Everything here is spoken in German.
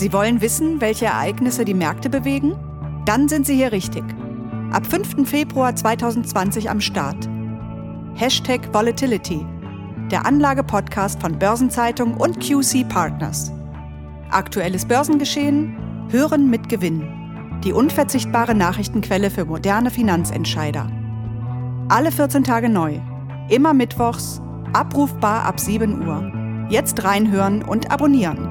Sie wollen wissen, welche Ereignisse die Märkte bewegen? Dann sind Sie hier richtig. Ab 5. Februar 2020 am Start. Hashtag Volatility, der Anlage-Podcast von Börsenzeitung und QC Partners. Aktuelles Börsengeschehen, Hören mit Gewinn. Die unverzichtbare Nachrichtenquelle für moderne Finanzentscheider. Alle 14 Tage neu. Immer mittwochs, abrufbar ab 7 Uhr. Jetzt reinhören und abonnieren.